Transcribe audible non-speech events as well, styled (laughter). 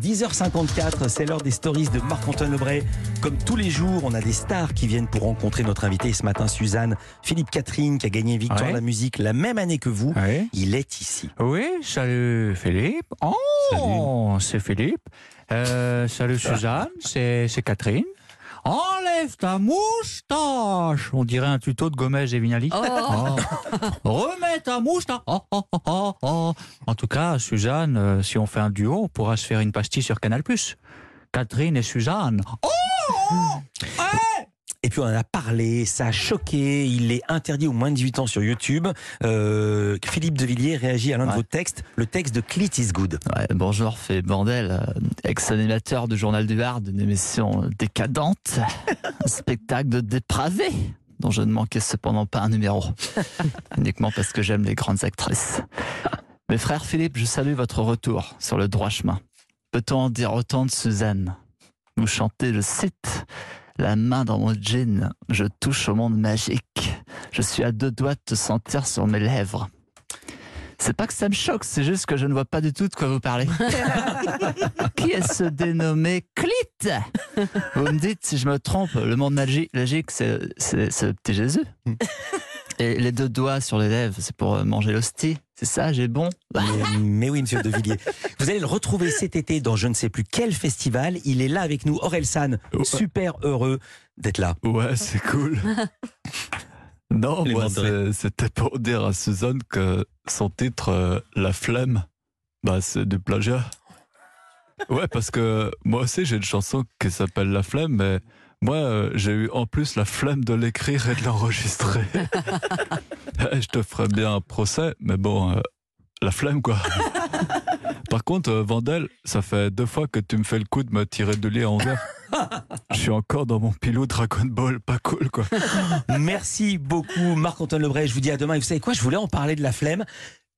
10h54, c'est l'heure des stories de Marc-Antoine Lebray. Comme tous les jours, on a des stars qui viennent pour rencontrer notre invité. Ce matin, Suzanne, Philippe Catherine, qui a gagné Victoire Ouais. de la musique la même année que vous. Il est ici. Oui, salut Philippe. Oh, c'est Philippe. Euh, salut Suzanne, c'est c'est Catherine. Enlève ta moustache On dirait un tuto de Gomez et Vignali. (laughs) Oh. Remets ta moustache Oh, oh, oh, oh, oh. En tout cas, Suzanne, euh, si on fait un duo, on pourra se faire une pastille sur Canal+. Catherine et Suzanne. Oh (laughs) Et puis on en a parlé, ça a choqué, il est interdit aux moins de 18 ans sur YouTube. Euh, Philippe Devilliers réagit à l'un de vos textes, le texte de Clit is Good. Ouais, bonjour, fait bordel, euh, ex-animateur du Journal du Var, d'une émission décadente, (laughs) un spectacle de dépravé, dont je ne manquais cependant pas un numéro, (laughs) uniquement parce que j'aime les grandes actrices. Mes frères Philippe, je salue votre retour sur le droit chemin. Peut-on en dire autant de Suzanne? Vous chantez, je cite, La main dans mon jean, je touche au monde magique. Je suis à deux doigts de te sentir sur mes lèvres. C'est pas que ça me choque, c'est juste que je ne vois pas du tout de quoi vous parlez. (laughs) Qui est ce dénommé Clit? Vous me dites si je me trompe, le monde magi- magique, c'est le petit Jésus. (laughs) Et les deux doigts sur les lèvres, c'est pour euh, manger l'hostie. C'est ça, j'ai bon Mais, mais oui, monsieur Devilliers. (laughs) Vous allez le retrouver cet été dans je ne sais plus quel festival. Il est là avec nous, Aurel San. Ouais. Super heureux d'être là. Ouais, c'est cool. (laughs) Non, Les moi, de c'était pour dire à Suzanne que son titre, euh, La flemme, bah, c'est du plagiat. Ouais, parce que moi aussi, j'ai une chanson qui s'appelle La flemme, mais moi, euh, j'ai eu en plus la flemme de l'écrire et de l'enregistrer. (laughs) Eh, Je te ferais bien un procès, mais bon, euh, la flemme, quoi. Par contre, euh, Vandel, ça fait deux fois que tu me fais le coup de me tirer de lit à envers. Je suis encore dans mon pilot Dragon Ball, pas cool, quoi. Merci beaucoup, Marc-Antoine Lebray. Je vous dis à demain. Et vous savez quoi? Je voulais en parler de la flemme.